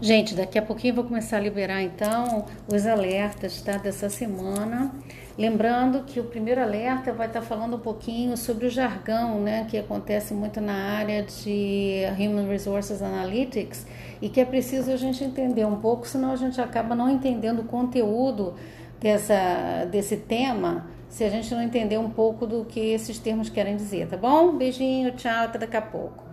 Gente, daqui a pouquinho eu vou começar a liberar então os alertas tá, dessa semana. Lembrando que o primeiro alerta vai estar falando um pouquinho sobre o jargão, né, que acontece muito na área de Human Resources Analytics e que é preciso a gente entender um pouco, senão a gente acaba não entendendo o conteúdo dessa, desse tema se a gente não entender um pouco do que esses termos querem dizer, tá bom? Beijinho, tchau, até daqui a pouco.